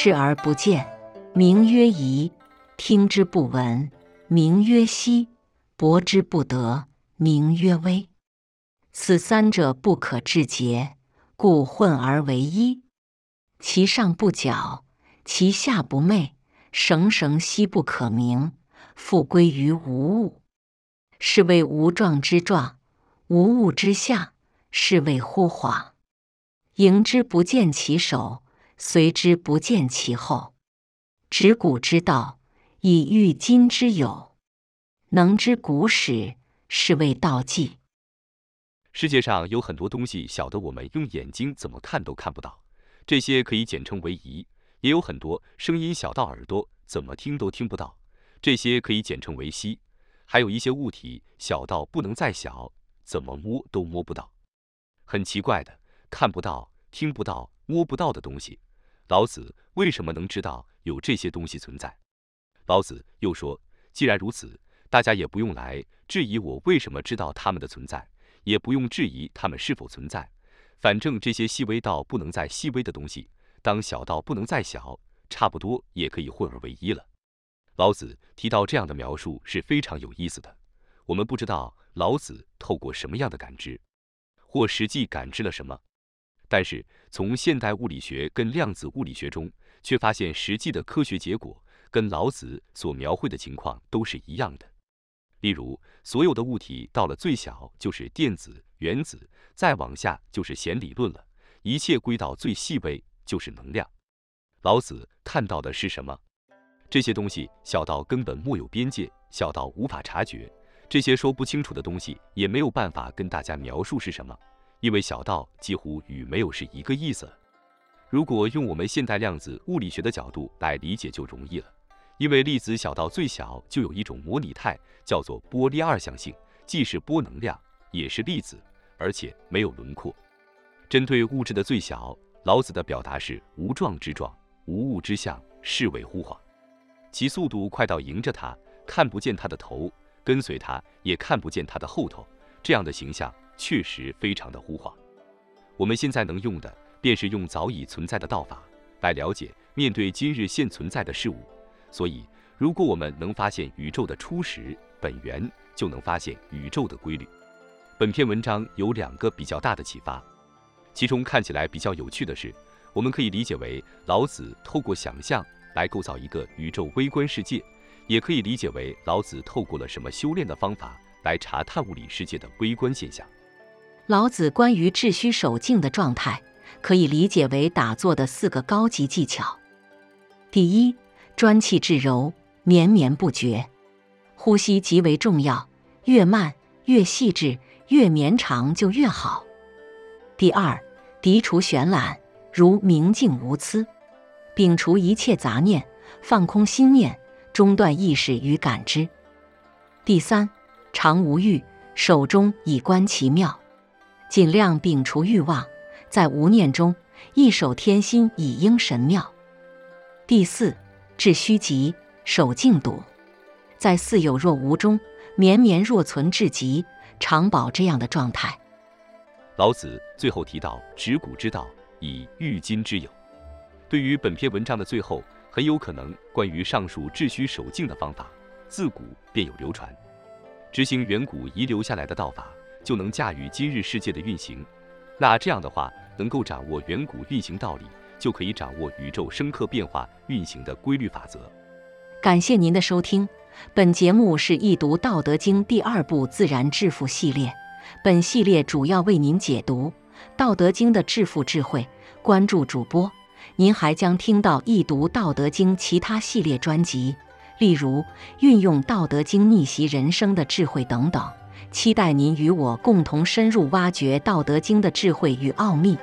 视而不见，名曰夷；听之不闻，名曰希；博之不得，名曰微。此三者不可致诘，故混而为一。其上不矫，其下不昧，绳绳兮不可名，复归于无物。是谓无状之状，无物之象，是谓乎恍。迎之不见其首，随之不见其后。执古之道，以御今之有。能知古始，是谓道纪。世界上有很多东西小的，我们用眼睛怎么看都看不到，这些可以简称为仪；也有很多声音小到耳朵怎么听都听不到，这些可以简称为希；还有一些物体小到不能再小，怎么摸都摸不到。很奇怪的，看不到、听不到、摸不到的东西，老子为什么能知道有这些东西存在？老子又说：“既然如此，大家也不用来质疑我为什么知道它们的存在，也不用质疑它们是否存在。反正这些细微到不能再细微的东西，当小到不能再小，差不多也可以混而为一了。”老子提到这样的描述是非常有意思的。我们不知道老子透过什么样的感知。或实际感知了什么，但是从现代物理学跟量子物理学中，却发现实际的科学结果跟老子所描绘的情况都是一样的。例如，所有的物体到了最小就是电子、原子，再往下就是弦理论了，一切归到最细微就是能量。老子看到的是什么？这些东西小到根本没有边界，小到无法察觉。这些说不清楚的东西也没有办法跟大家描述是什么，因为小到几乎与没有是一个意思。如果用我们现代量子物理学的角度来理解就容易了，因为粒子小到最小就有一种模拟态，叫做波粒二象性，既是波能量，也是粒子，而且没有轮廓。针对物质的最小，老子的表达是无状之状，无物之象，是谓乎恍。其速度快到迎着它，看不见它的头。跟随他，也看不见他的后头，这样的形象确实非常的忽恍。我们现在能用的，便是用早已存在的道法来了解面对今日现存在的事物。所以，如果我们能发现宇宙的初始本源，就能发现宇宙的规律。本篇文章有两个比较大的启发，其中看起来比较有趣的是，我们可以理解为老子透过想象来构造一个宇宙微观世界。也可以理解为老子透过了什么修炼的方法来查探物理世界的微观现象。老子关于致虚守静的状态，可以理解为打坐的四个高级技巧。第一，专气致柔，绵绵不绝，呼吸极为重要，越慢越细致，越绵长就越好。第二，涤除玄览，如明镜无疵，摒除一切杂念，放空心念。中断意识与感知。第三，常无欲，手中以观其妙，尽量摒除欲望，在无念中一守天心，以应神妙。第四，致虚极，守静笃，在似有若无中，绵绵若存至极，常保这样的状态。老子最后提到执古之道，以御今之有。对于本篇文章的最后。很有可能，关于上述治虚守静的方法，自古便有流传。执行远古遗留下来的道法，就能驾驭今日世界的运行。那这样的话，能够掌握远古运行道理，就可以掌握宇宙深刻变化运行的规律法则。感谢您的收听，本节目是易读《道德经》第二部自然致富系列。本系列主要为您解读《道德经》的致富智慧。关注主播。您还将听到易读《道德经》其他系列专辑，例如运用《道德经》逆袭人生的智慧等等。期待您与我共同深入挖掘《道德经》的智慧与奥秘。